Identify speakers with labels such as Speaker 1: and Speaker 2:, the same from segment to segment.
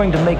Speaker 1: going to make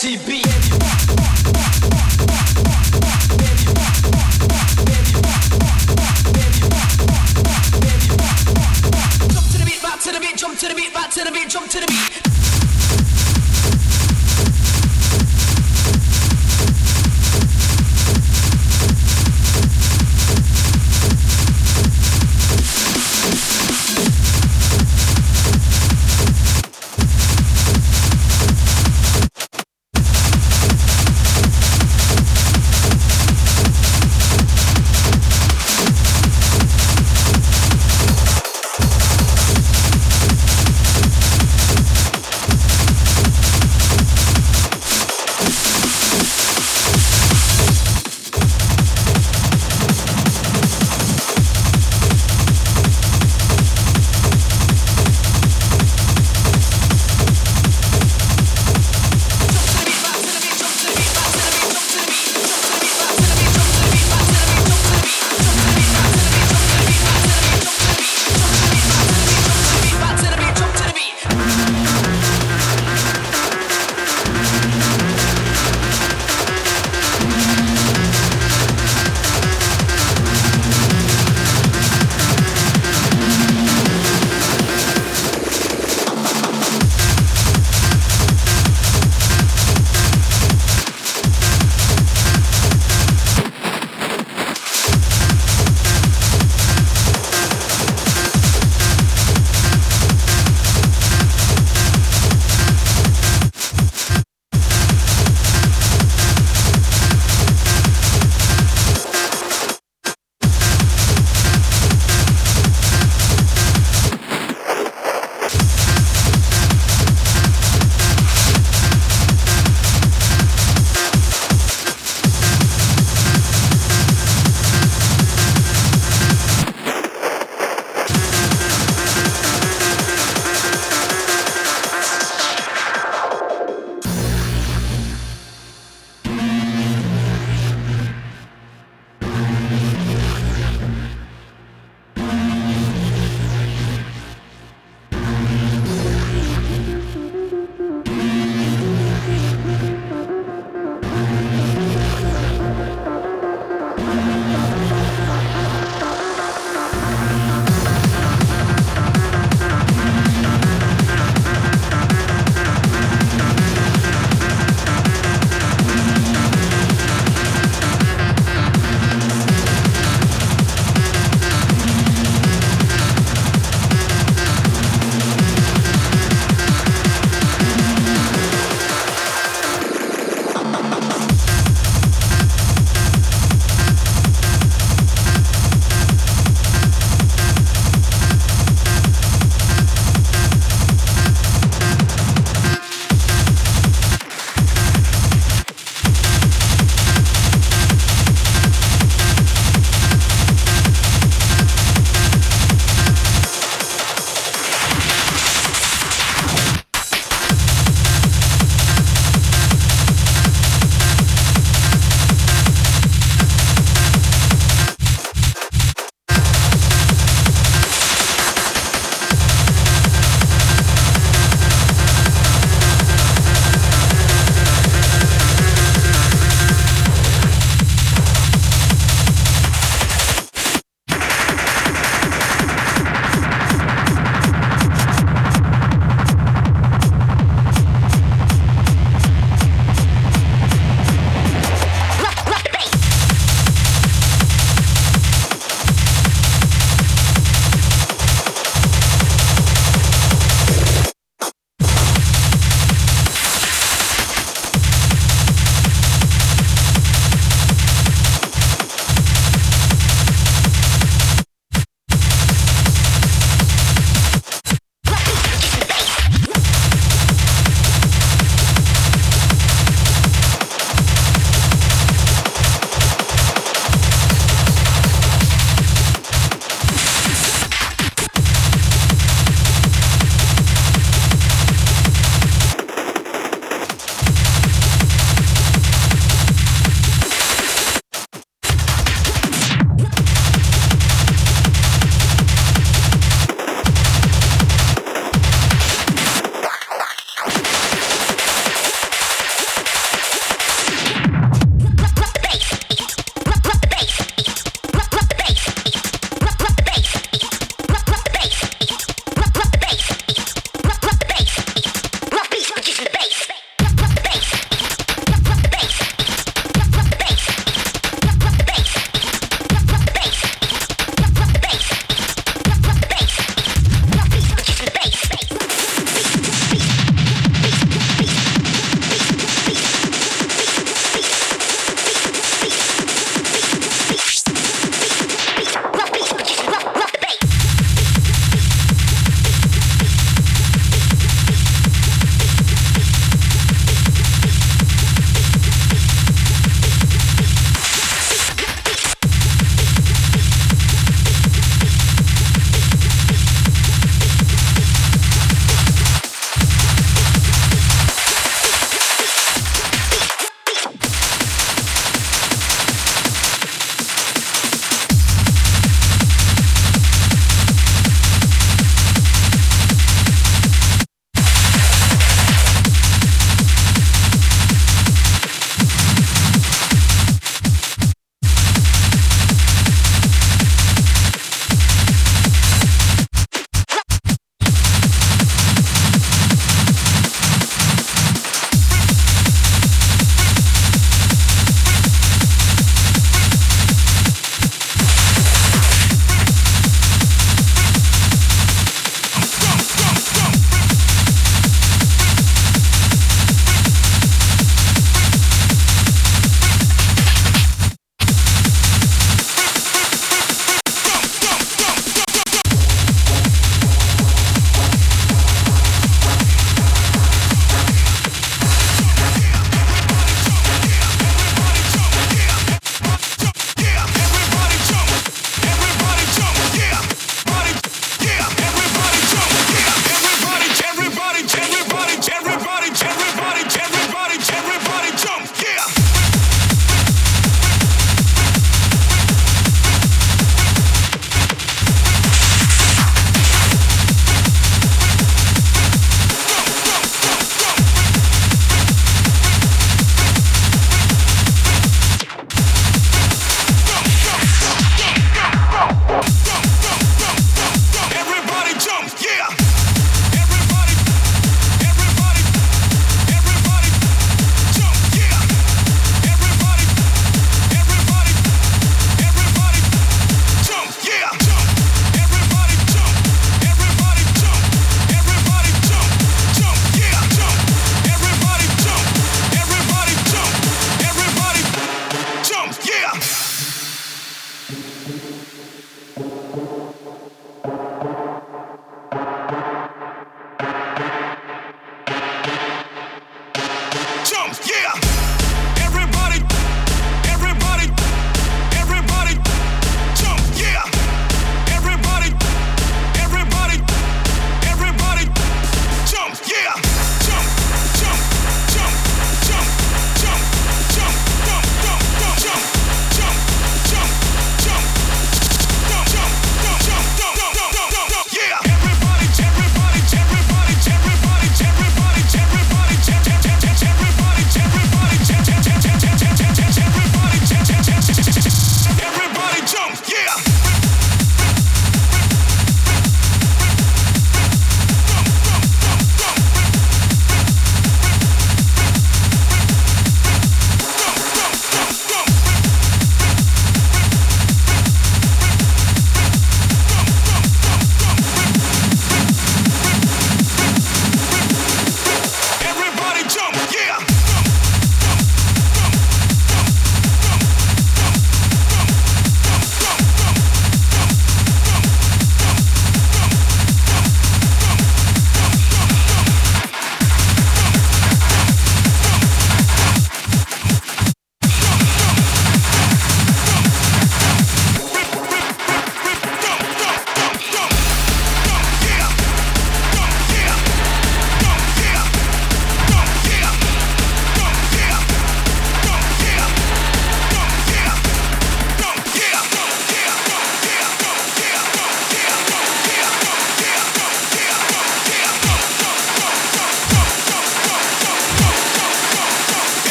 Speaker 2: Sound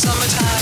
Speaker 3: summertime.